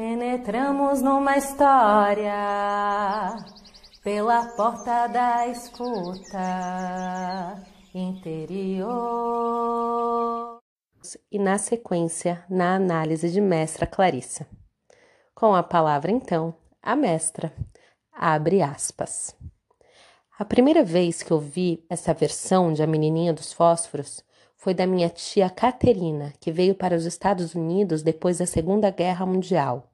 Penetramos numa história pela porta da escuta interior. E na sequência, na análise de Mestra Clarissa. Com a palavra, então, a mestra abre aspas. A primeira vez que ouvi essa versão de A Menininha dos Fósforos foi da minha tia Caterina, que veio para os Estados Unidos depois da Segunda Guerra Mundial.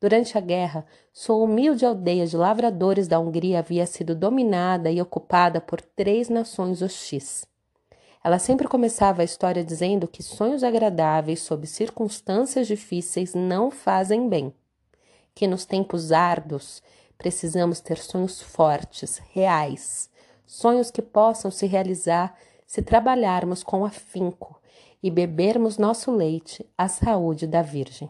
Durante a guerra, sua humilde aldeia de lavradores da Hungria havia sido dominada e ocupada por três nações hostis. Ela sempre começava a história dizendo que sonhos agradáveis sob circunstâncias difíceis não fazem bem, que nos tempos árduos precisamos ter sonhos fortes, reais, sonhos que possam se realizar se trabalharmos com afinco e bebermos nosso leite à saúde da Virgem.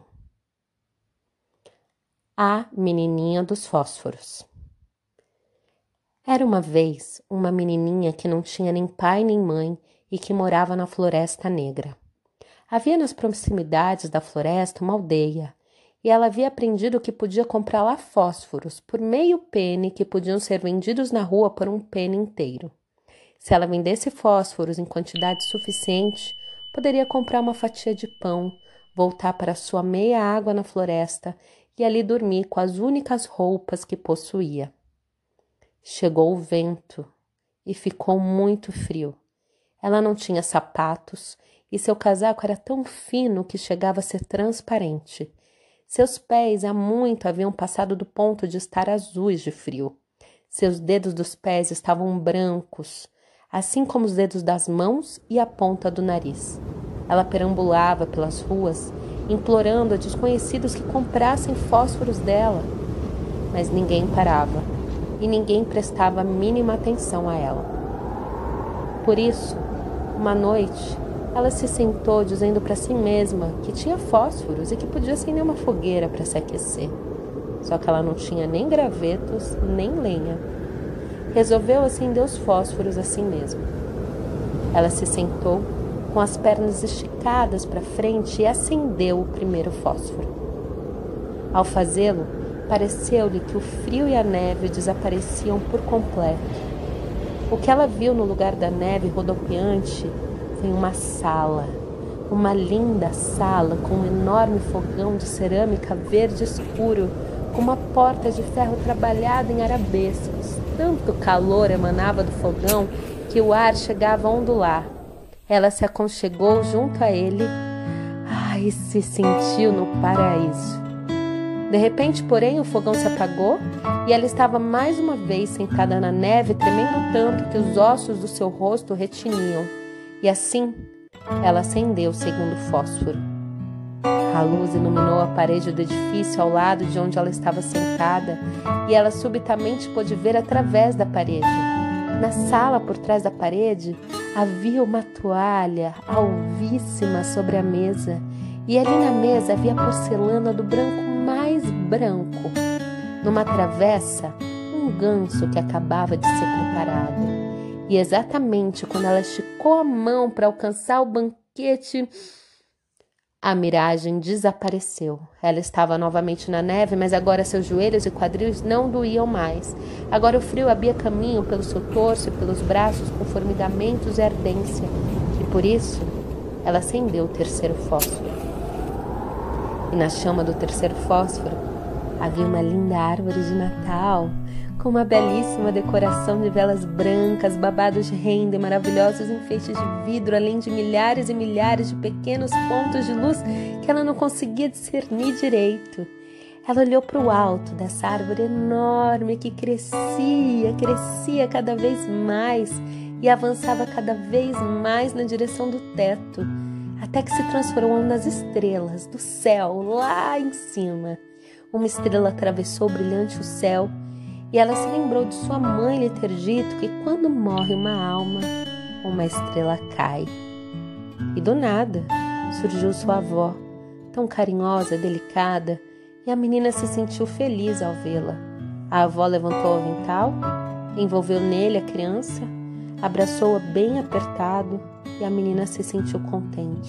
A Menininha dos Fósforos Era uma vez uma menininha que não tinha nem pai nem mãe e que morava na Floresta Negra. Havia nas proximidades da floresta uma aldeia, e ela havia aprendido que podia comprar lá fósforos por meio pene que podiam ser vendidos na rua por um pene inteiro. Se ela vendesse fósforos em quantidade suficiente, poderia comprar uma fatia de pão, voltar para sua meia água na floresta e ali dormir com as únicas roupas que possuía. Chegou o vento e ficou muito frio. Ela não tinha sapatos e seu casaco era tão fino que chegava a ser transparente. Seus pés há muito haviam passado do ponto de estar azuis de frio. Seus dedos dos pés estavam brancos, assim como os dedos das mãos e a ponta do nariz. Ela perambulava pelas ruas, implorando a desconhecidos que comprassem fósforos dela, mas ninguém parava e ninguém prestava a mínima atenção a ela. Por isso, uma noite, ela se sentou dizendo para si mesma que tinha fósforos e que podia acender uma fogueira para se aquecer. Só que ela não tinha nem gravetos nem lenha resolveu acender os fósforos assim mesmo. Ela se sentou com as pernas esticadas para frente e acendeu o primeiro fósforo. Ao fazê-lo, pareceu-lhe que o frio e a neve desapareciam por completo. O que ela viu no lugar da neve rodopiante foi uma sala, uma linda sala com um enorme fogão de cerâmica verde escuro, com uma porta de ferro trabalhada em arabescos, tanto calor emanava do fogão que o ar chegava a ondular. Ela se aconchegou junto a ele ai, e se sentiu no paraíso. De repente, porém, o fogão se apagou e ela estava mais uma vez sentada na neve, tremendo tanto que os ossos do seu rosto retiniam. E assim, ela acendeu o segundo fósforo. A luz iluminou a parede do edifício ao lado de onde ela estava sentada e ela subitamente pôde ver através da parede. Na sala por trás da parede havia uma toalha alvíssima sobre a mesa e ali na mesa havia porcelana do branco mais branco. Numa travessa, um ganso que acabava de ser preparado. E exatamente quando ela esticou a mão para alcançar o banquete, a miragem desapareceu. Ela estava novamente na neve, mas agora seus joelhos e quadris não doíam mais. Agora o frio abria caminho pelo seu torso e pelos braços com formigamentos e ardência. E por isso, ela acendeu o terceiro fósforo. E na chama do terceiro fósforo havia uma linda árvore de Natal com uma belíssima decoração de velas brancas, babados de renda e maravilhosos enfeites de vidro, além de milhares e milhares de pequenos pontos de luz que ela não conseguia discernir direito. Ela olhou para o alto dessa árvore enorme que crescia, crescia cada vez mais e avançava cada vez mais na direção do teto, até que se transformou nas estrelas do céu lá em cima. Uma estrela atravessou brilhante o céu e ela se lembrou de sua mãe lhe ter dito que quando morre uma alma, uma estrela cai. E do nada surgiu sua avó, tão carinhosa, delicada, e a menina se sentiu feliz ao vê-la. A avó levantou o avental, envolveu nele a criança, abraçou-a bem apertado e a menina se sentiu contente.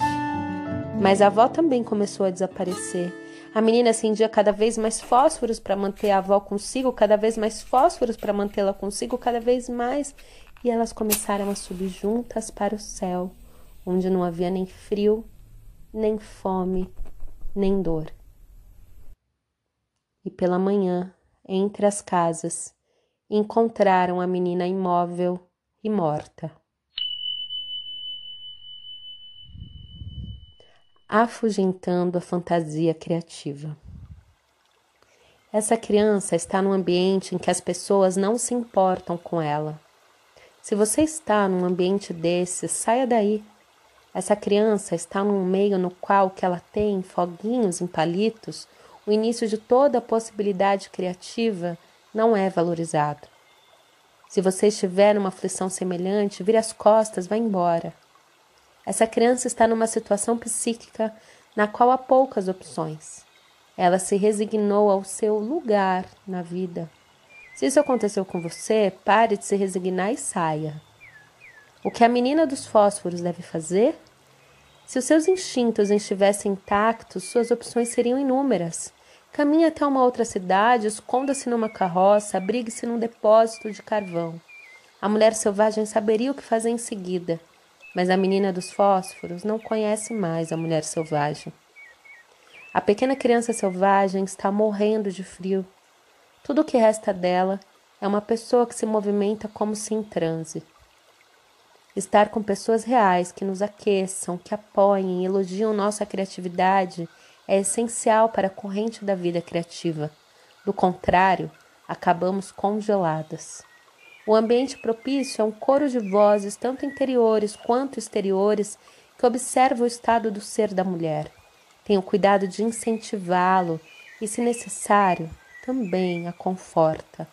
Mas a avó também começou a desaparecer A menina acendia cada vez mais fósforos para manter a avó consigo, cada vez mais fósforos para mantê-la consigo, cada vez mais. E elas começaram a subir juntas para o céu, onde não havia nem frio, nem fome, nem dor. E pela manhã, entre as casas, encontraram a menina imóvel e morta. Afugentando a fantasia criativa. Essa criança está num ambiente em que as pessoas não se importam com ela. Se você está num ambiente desse, saia daí. Essa criança está num meio no qual que ela tem foguinhos em palitos, o início de toda a possibilidade criativa não é valorizado. Se você estiver numa aflição semelhante, vire as costas, vá embora. Essa criança está numa situação psíquica na qual há poucas opções. Ela se resignou ao seu lugar na vida. Se isso aconteceu com você, pare de se resignar e saia. O que a menina dos fósforos deve fazer? Se os seus instintos estivessem intactos, suas opções seriam inúmeras. Caminhe até uma outra cidade, esconda-se numa carroça, abrigue-se num depósito de carvão. A mulher selvagem saberia o que fazer em seguida, mas a menina dos fósforos não conhece mais a mulher selvagem. A pequena criança selvagem está morrendo de frio. Tudo o que resta dela é uma pessoa que se movimenta como se em transe. Estar com pessoas reais que nos aqueçam, que apoiem e elogiam nossa criatividade é essencial para a corrente da vida criativa. Do contrário, acabamos congeladas. O ambiente propício é um coro de vozes, tanto interiores quanto exteriores, que observa o estado do ser da mulher. Tenha o cuidado de incentivá-lo e, se necessário, também a conforta.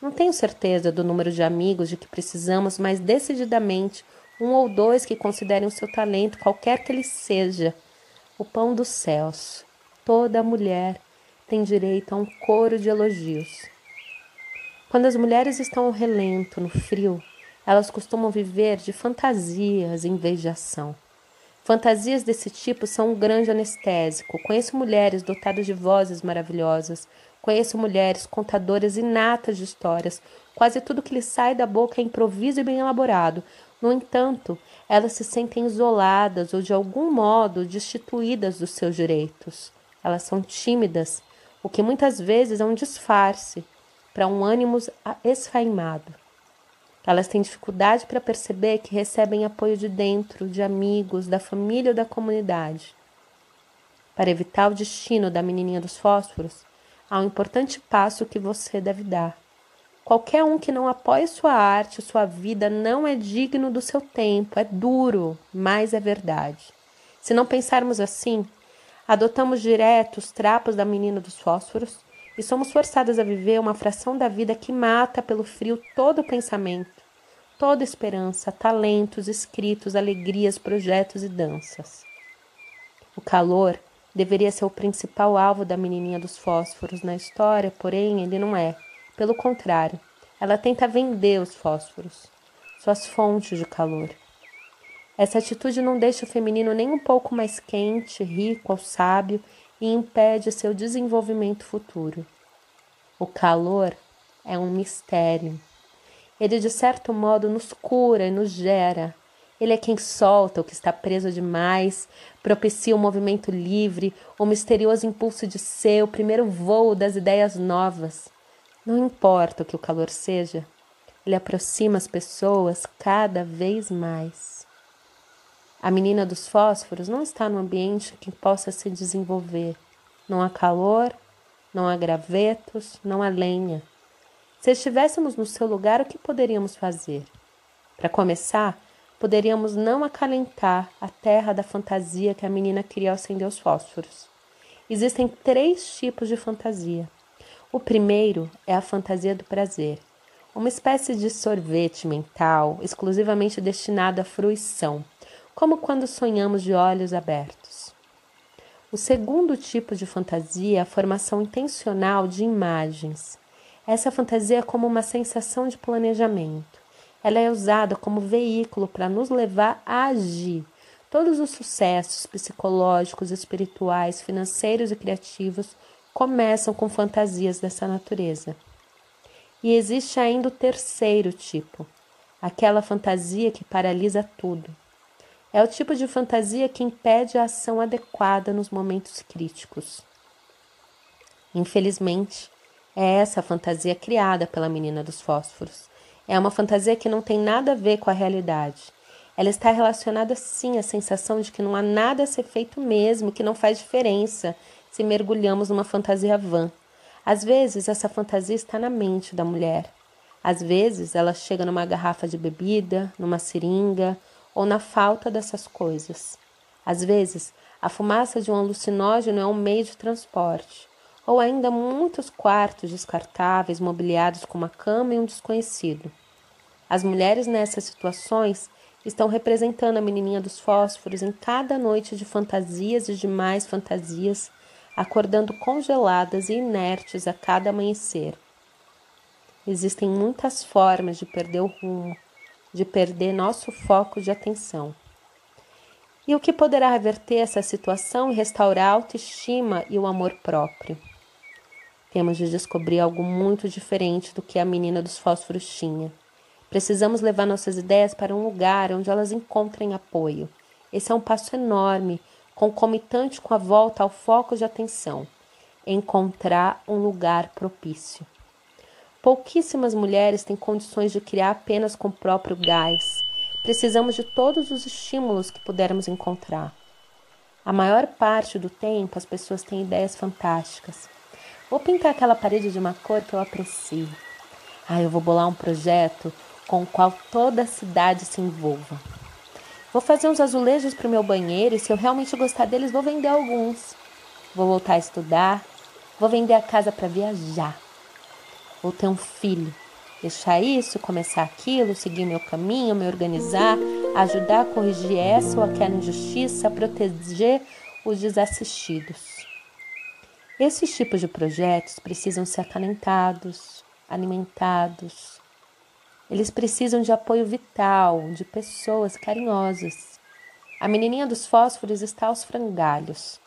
Não tenho certeza do número de amigos de que precisamos, mas decididamente um ou dois que considerem o seu talento, qualquer que ele seja, o pão dos céus. Toda mulher tem direito a um coro de elogios. Quando as mulheres estão ao relento, no frio, elas costumam viver de fantasias em vez de ação. Fantasias desse tipo são um grande anestésico. Conheço mulheres dotadas de vozes maravilhosas. Conheço mulheres contadoras inatas de histórias. Quase tudo que lhes sai da boca é improviso e bem elaborado. No entanto, elas se sentem isoladas ou de algum modo destituídas dos seus direitos. Elas são tímidas, o que muitas vezes é um disfarce para um ânimo esfaimado. Elas têm dificuldade para perceber que recebem apoio de dentro, de amigos, da família ou da comunidade. Para evitar o destino da menininha dos fósforos, há um importante passo que você deve dar Qualquer um que não apoie sua arte, sua vida, não é digno do seu tempo. É duro, mas é verdade. Se não pensarmos assim, adotamos direto os trapos da menina dos fósforos e somos forçadas a viver uma fração da vida que mata pelo frio todo pensamento, toda esperança, talentos, escritos, alegrias, projetos e danças. O calor deveria ser o principal alvo da menininha dos fósforos na história, porém ele não é. Pelo contrário, ela tenta vender os fósforos, suas fontes de calor. Essa atitude não deixa o feminino nem um pouco mais quente, rico ou sábio e impede seu desenvolvimento futuro. O calor é um mistério. Ele, de certo modo, nos cura e nos gera. Ele é quem solta o que está preso demais, propicia o um movimento livre, o misterioso impulso de ser, o primeiro voo das ideias novas. Não importa o que o calor seja, ele aproxima as pessoas cada vez mais. A menina dos fósforos não está no ambiente que possa se desenvolver. Não há calor, não há gravetos, não há lenha. Se estivéssemos no seu lugar, o que poderíamos fazer? Para começar, poderíamos não acalentar a terra da fantasia que a menina queria acender os fósforos. Existem três tipos de fantasia: o primeiro é a fantasia do prazer, uma espécie de sorvete mental exclusivamente destinado à fruição, como quando sonhamos de olhos abertos. O segundo tipo de fantasia é a formação intencional de imagens. Essa fantasia é como uma sensação de planejamento. Ela é usada como veículo para nos levar a agir, Todos os sucessos psicológicos, espirituais, financeiros e criativos começam com fantasias dessa natureza. E existe ainda o terceiro tipo, aquela fantasia que paralisa tudo. É o tipo de fantasia que impede a ação adequada nos momentos críticos. Infelizmente, é essa a fantasia criada pela menina dos fósforos. É uma fantasia que não tem nada a ver com a realidade. Ela está relacionada sim à sensação de que não há nada a ser feito mesmo, que não faz diferença se mergulhamos numa fantasia vã. Às vezes, essa fantasia está na mente da mulher. Às vezes, ela chega numa garrafa de bebida, numa seringa ou na falta dessas coisas. Às vezes, a fumaça de um alucinógeno é um meio de transporte ou ainda muitos quartos descartáveis mobiliados com uma cama e um desconhecido. As mulheres nessas situações estão representando a menininha dos fósforos em cada noite de fantasias e de mais fantasias, acordando congeladas e inertes a cada amanhecer. Existem muitas formas de perder o rumo, de perder nosso foco de atenção. E o que poderá reverter essa situação e restaurar a autoestima e o amor próprio? Temos de descobrir algo muito diferente do que a menina dos fósforos tinha. Precisamos levar nossas ideias para um lugar onde elas encontrem apoio. Esse é um passo enorme, concomitante com a volta ao foco de atenção. Encontrar um lugar propício. Pouquíssimas mulheres têm condições de criar apenas com o próprio gás. Precisamos de todos os estímulos que pudermos encontrar. A maior parte do tempo as pessoas têm ideias fantásticas, Vou pintar aquela parede de uma cor que eu aprecio. Ah, eu vou bolar um projeto com o qual toda a cidade se envolva. Vou fazer uns azulejos para o meu banheiro e se eu realmente gostar deles, vou vender alguns. Vou voltar a estudar, vou vender a casa para viajar. Vou ter um filho, deixar isso, começar aquilo, seguir meu caminho, me organizar, ajudar a corrigir essa ou aquela injustiça, proteger os desassistidos. Esses tipos de projetos precisam ser acalentados, alimentados. Eles precisam de apoio vital, de pessoas carinhosas. A menininha dos fósforos está aos frangalhos.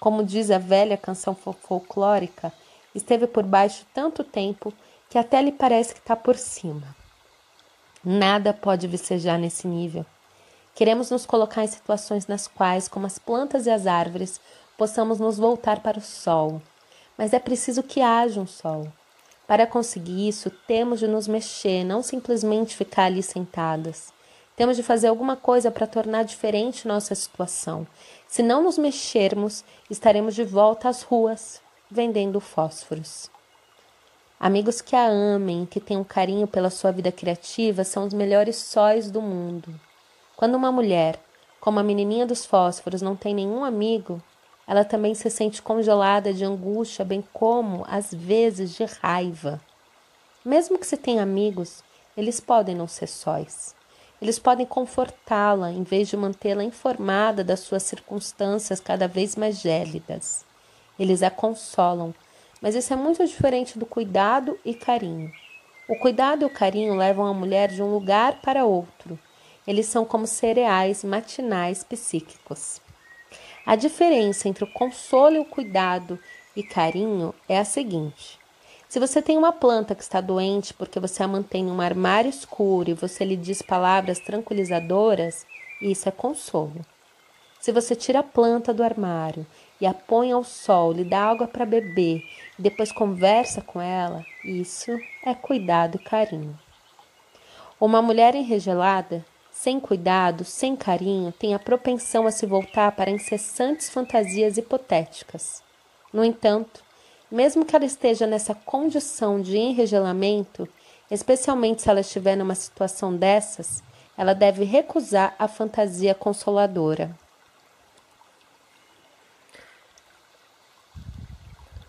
Como diz a velha canção folclórica, esteve por baixo tanto tempo que até lhe parece que está por cima. Nada pode vicejar nesse nível. Queremos nos colocar em situações nas quais, como as plantas e as árvores, possamos nos voltar para o sol. Mas é preciso que haja um sol. Para conseguir isso, temos de nos mexer, não simplesmente ficar ali sentadas. Temos de fazer alguma coisa para tornar diferente nossa situação. Se não nos mexermos, estaremos de volta às ruas, vendendo fósforos. Amigos que a amem, que tenham carinho pela sua vida criativa, são os melhores sóis do mundo. Quando uma mulher, como a menininha dos fósforos, não tem nenhum amigo, ela também se sente congelada de angústia, bem como, às vezes, de raiva. Mesmo que se tenha amigos, eles podem não ser sóis. Eles podem confortá-la em vez de mantê-la informada das suas circunstâncias cada vez mais gélidas. Eles a consolam, mas isso é muito diferente do cuidado e carinho. O cuidado e o carinho levam a mulher de um lugar para outro. Eles são como cereais matinais psíquicos. A diferença entre o consolo e o cuidado e carinho é a seguinte: se você tem uma planta que está doente porque você a mantém em um armário escuro e você lhe diz palavras tranquilizadoras, isso é consolo. Se você tira a planta do armário e a põe ao sol, lhe dá água para beber e depois conversa com ela, isso é cuidado e carinho. Uma mulher enregelada sem cuidado, sem carinho, tem a propensão a se voltar para incessantes fantasias hipotéticas. No entanto, mesmo que ela esteja nessa condição de enregelamento, especialmente se ela estiver numa situação dessas, ela deve recusar a fantasia consoladora.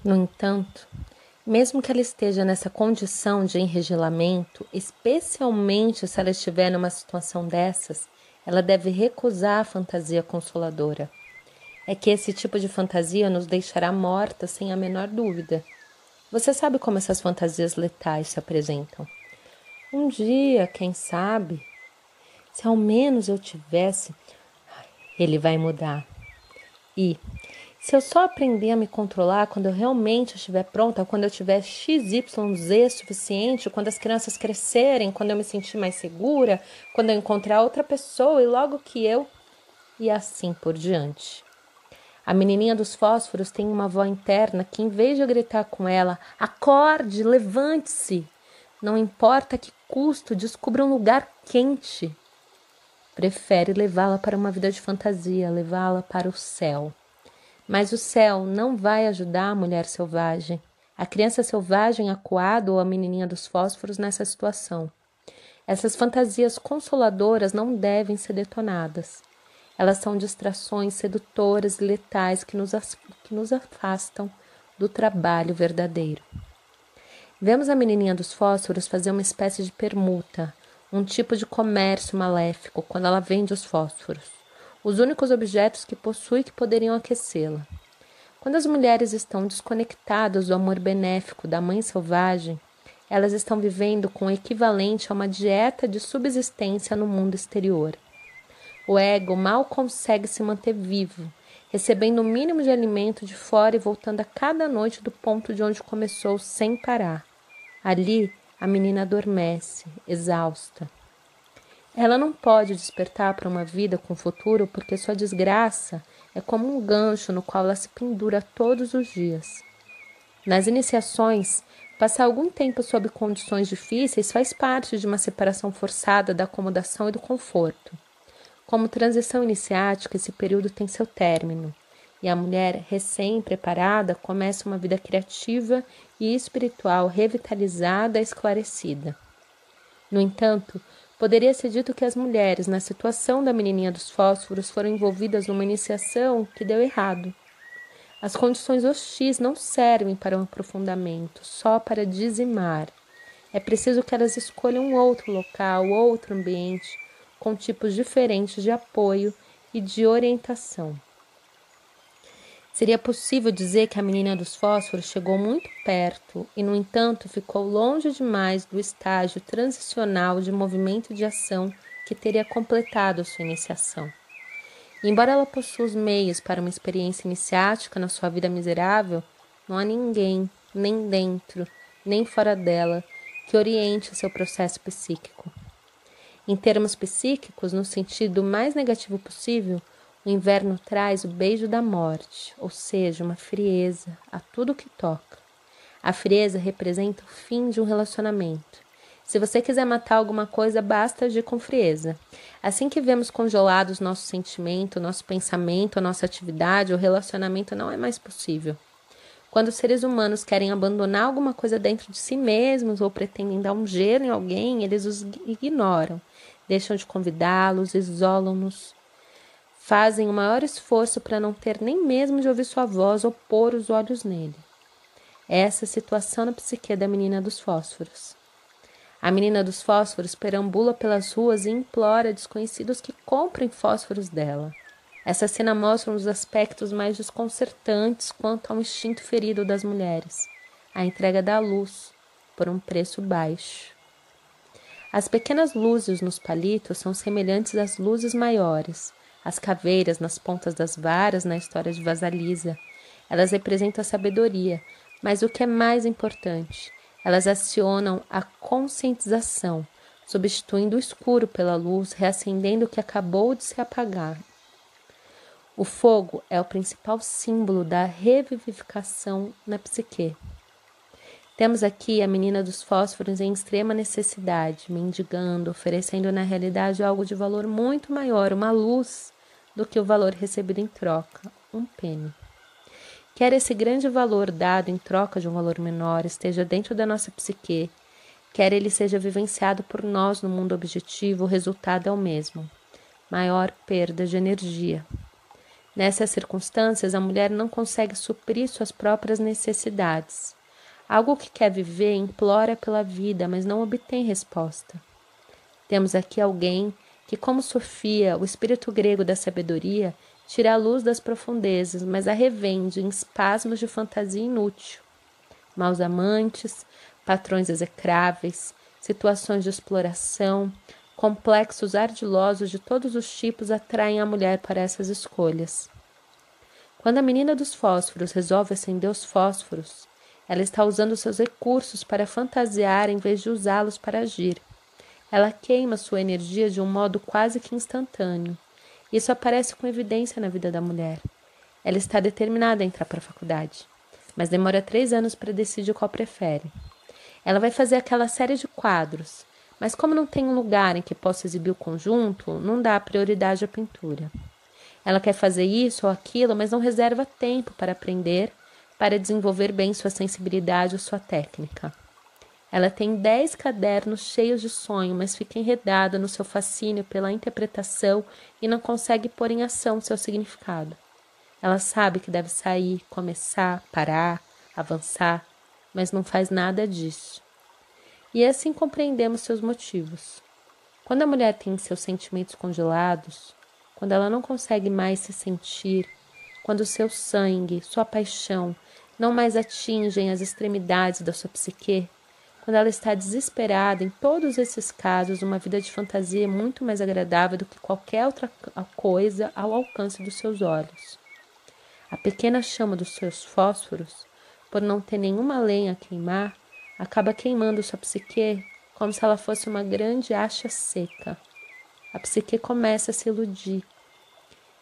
No entanto, mesmo que ela esteja nessa condição de enregelamento, especialmente se ela estiver numa situação dessas, ela deve recusar a fantasia consoladora. É que esse tipo de fantasia nos deixará morta sem a menor dúvida. Você sabe como essas fantasias letais se apresentam? Um dia, quem sabe, se ao menos eu tivesse. ele vai mudar. E se eu só aprender a me controlar quando eu realmente estiver pronta, quando eu tiver XYZ suficiente, quando as crianças crescerem, quando eu me sentir mais segura, quando eu encontrar outra pessoa e logo que eu. E assim por diante. A menininha dos fósforos tem uma avó interna que, em vez de eu gritar com ela, acorde, levante-se, não importa que custo, descubra um lugar quente. Prefere levá-la para uma vida de fantasia, levá-la para o céu. Mas o céu não vai ajudar a mulher selvagem, a criança selvagem acuada ou a menininha dos fósforos nessa situação. Essas fantasias consoladoras não devem ser detonadas. Elas são distrações sedutoras e letais que nos, que nos afastam do trabalho verdadeiro. Vemos a menininha dos fósforos fazer uma espécie de permuta, um tipo de comércio maléfico quando ela vende os fósforos os únicos objetos que possui que poderiam aquecê-la. Quando as mulheres estão desconectadas do amor benéfico da mãe selvagem, elas estão vivendo com o equivalente a uma dieta de subsistência no mundo exterior. O ego mal consegue se manter vivo, recebendo o mínimo de alimento de fora e voltando a cada noite do ponto de onde começou sem parar. Ali, a menina adormece, exausta. Ela não pode despertar para uma vida com futuro porque sua desgraça é como um gancho no qual ela se pendura todos os dias. Nas iniciações, passar algum tempo sob condições difíceis faz parte de uma separação forçada da acomodação e do conforto. Como transição iniciática, esse período tem seu término, e a mulher recém-preparada começa uma vida criativa e espiritual revitalizada e esclarecida. No entanto, Poderia ser dito que as mulheres, na situação da menininha dos fósforos, foram envolvidas numa iniciação que deu errado. As condições hostis não servem para um aprofundamento, só para dizimar. É preciso que elas escolham outro local, outro ambiente, com tipos diferentes de apoio e de orientação. Seria possível dizer que a menina dos fósforos chegou muito perto e, no entanto, ficou longe demais do estágio transicional de movimento de ação que teria completado sua iniciação. Embora ela possua os meios para uma experiência iniciática na sua vida miserável, não há ninguém, nem dentro, nem fora dela, que oriente seu processo psíquico. Em termos psíquicos, no sentido mais negativo possível, o inverno traz o beijo da morte, ou seja, uma frieza a tudo que toca. A frieza representa o fim de um relacionamento. Se você quiser matar alguma coisa, basta agir com frieza. Assim que vemos congelados nosso sentimento, nosso pensamento, nossa atividade, o relacionamento não é mais possível. Quando os seres humanos querem abandonar alguma coisa dentro de si mesmos ou pretendem dar um gelo em alguém, eles os ignoram, deixam de convidá-los, isolam-nos, fazem o maior esforço para não ter nem mesmo de ouvir sua voz ou pôr os olhos nele. Essa é a situação na psique da menina dos fósforos. A menina dos fósforos perambula pelas ruas e implora desconhecidos que comprem fósforos dela. Essa cena mostra um dos aspectos mais desconcertantes quanto ao instinto ferido das mulheres, a entrega da luz por um preço baixo. As pequenas luzes nos palitos são semelhantes às luzes maiores, as caveiras nas pontas das varas na história de Vasalisa. Elas representam a sabedoria, mas o que é mais importante, elas acionam a conscientização, substituindo o escuro pela luz, reacendendo o que acabou de se apagar. O fogo é o principal símbolo da revivificação na psique. Temos aqui a menina dos fósforos em extrema necessidade, mendigando, oferecendo na realidade algo de valor muito maior, uma luz do que o valor recebido em troca, um penny. Quer esse grande valor dado em troca de um valor menor esteja dentro da nossa psique, quer ele seja vivenciado por nós no mundo objetivo, o resultado é o mesmo: maior perda de energia. Nessas circunstâncias, a mulher não consegue suprir suas próprias necessidades. Algo que quer viver implora pela vida, mas não obtém resposta. Temos aqui alguém que, como Sofia, o espírito grego da sabedoria, tira a luz das profundezas, mas a revende em espasmos de fantasia inútil. Maus amantes, patrões execráveis, situações de exploração, Complexos ardilosos de todos os tipos atraem a mulher para essas escolhas. Quando a menina dos fósforos resolve acender os fósforos, ela está usando seus recursos para fantasiar em vez de usá-los para agir. Ela queima sua energia de um modo quase que instantâneo. Isso aparece com evidência na vida da mulher. Ela está determinada a entrar para a faculdade, mas demora três anos para decidir qual prefere. Ela vai fazer aquela série de quadros, mas como não tem um lugar em que possa exibir o conjunto, não dá prioridade à pintura. Ela quer fazer isso ou aquilo, mas não reserva tempo para aprender, para desenvolver bem sua sensibilidade ou sua técnica. Ela tem dez cadernos cheios de sonho, mas fica enredada no seu fascínio pela interpretação e não consegue pôr em ação seu significado. Ela sabe que deve sair, começar, parar, avançar, mas não faz nada disso e assim compreendemos seus motivos. Quando a mulher tem seus sentimentos congelados, quando ela não consegue mais se sentir, quando seu sangue, sua paixão não mais atingem as extremidades da sua psique, quando ela está desesperada, em todos esses casos, uma vida de fantasia é muito mais agradável do que qualquer outra coisa ao alcance dos seus olhos. A pequena chama dos seus fósforos, por não ter nenhuma lenha a queimar, acaba queimando sua psique como se ela fosse uma grande acha seca. A psique começa a se iludir.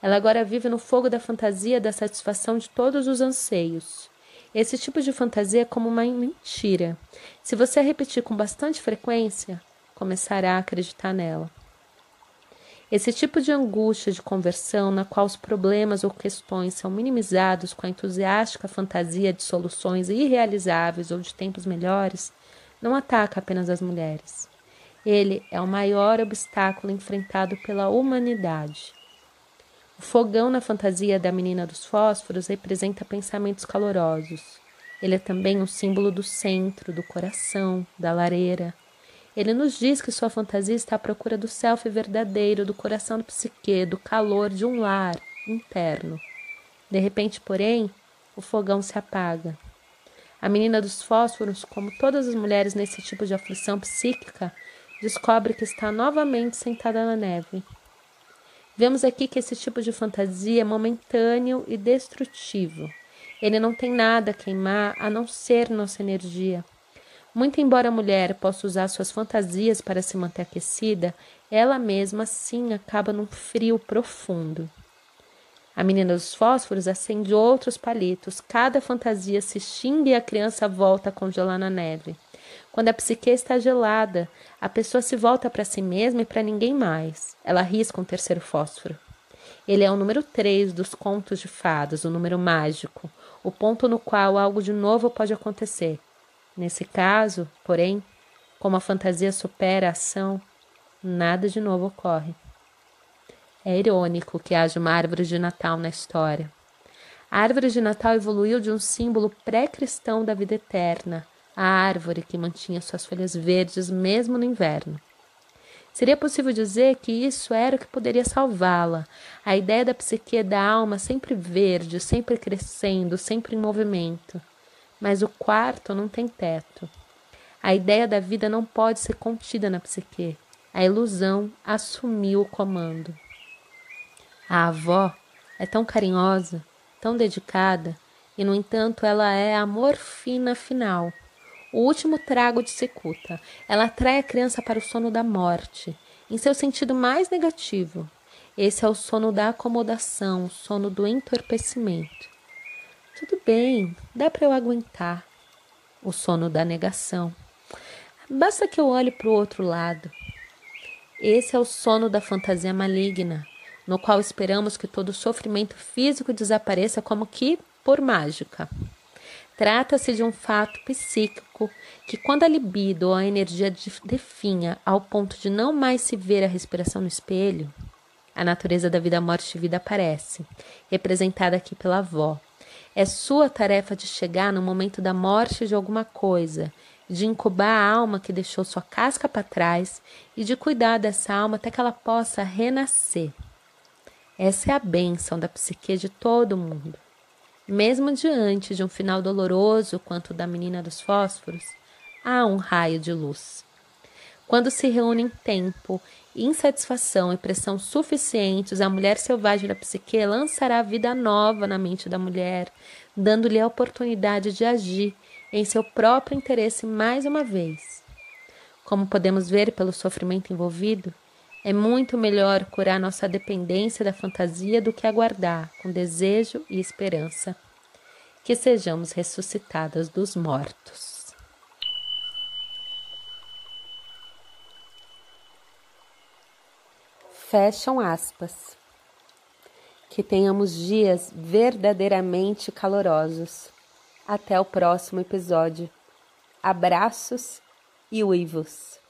Ela agora vive no fogo da fantasia da satisfação de todos os anseios. Esse tipo de fantasia é como uma mentira. Se você a repetir com bastante frequência, começará a acreditar nela. Esse tipo de angústia de conversão, na qual os problemas ou questões são minimizados com a entusiástica fantasia de soluções irrealizáveis ou de tempos melhores, não ataca apenas as mulheres. Ele é o maior obstáculo enfrentado pela humanidade. O fogão na fantasia da menina dos fósforos representa pensamentos calorosos. Ele é também um símbolo do centro, do coração, da lareira, ele nos diz que sua fantasia está à procura do self verdadeiro, do coração do psique, do calor de um lar interno. De repente, porém, o fogão se apaga. A menina dos fósforos, como todas as mulheres nesse tipo de aflição psíquica, descobre que está novamente sentada na neve. Vemos aqui que esse tipo de fantasia é momentâneo e destrutivo. Ele não tem nada a queimar a não ser nossa energia. Muito embora a mulher possa usar suas fantasias para se manter aquecida, ela mesma sim acaba num frio profundo. A menina dos fósforos acende outros palitos, cada fantasia se extingue e a criança volta a congelar na neve. Quando a psique está gelada, a pessoa se volta para si mesma e para ninguém mais. Ela risca um terceiro fósforo. Ele é o número 3 dos contos de fadas, o número mágico, o ponto no qual algo de novo pode acontecer. Nesse caso, porém, como a fantasia supera a ação, nada de novo ocorre. É irônico que haja uma árvore de Natal na história. A árvore de Natal evoluiu de um símbolo pré-cristão da vida eterna, a árvore que mantinha suas folhas verdes mesmo no inverno. Seria possível dizer que isso era o que poderia salvá-la, a ideia da psique da alma sempre verde, sempre crescendo, sempre em movimento mas o quarto não tem teto. A ideia da vida não pode ser contida na psique. A ilusão assumiu o comando. A avó é tão carinhosa, tão dedicada, e no entanto ela é a morfina final, o último trago de cicuta. Ela atrai a criança para o sono da morte, em seu sentido mais negativo. Esse é o sono da acomodação, o sono do entorpecimento. Tudo bem, dá para eu aguentar. O sono da negação. Basta que eu olhe para o outro lado. Esse é o sono da fantasia maligna, no qual esperamos que todo sofrimento físico desapareça como que por mágica. Trata-se de um fato psíquico que, quando a libido ou a energia definha ao ponto de não mais se ver a respiração no espelho, a natureza da vida, morte e vida aparece, representada aqui pela avó, é sua tarefa de chegar no momento da morte de alguma coisa, de incubar a alma que deixou sua casca para trás e de cuidar dessa alma até que ela possa renascer. Essa é a bênção da psique de todo mundo. Mesmo diante de um final doloroso quanto o da menina dos fósforos, há um raio de luz. Quando se reúnem tempo, insatisfação e pressão suficientes, a mulher selvagem da psique lançará vida nova na mente da mulher, dando-lhe a oportunidade de agir em seu próprio interesse mais uma vez. Como podemos ver pelo sofrimento envolvido, é muito melhor curar nossa dependência da fantasia do que aguardar, com desejo e esperança, que sejamos ressuscitadas dos mortos. Fecham aspas. Que tenhamos dias verdadeiramente calorosos. Até o próximo episódio. Abraços e uivos.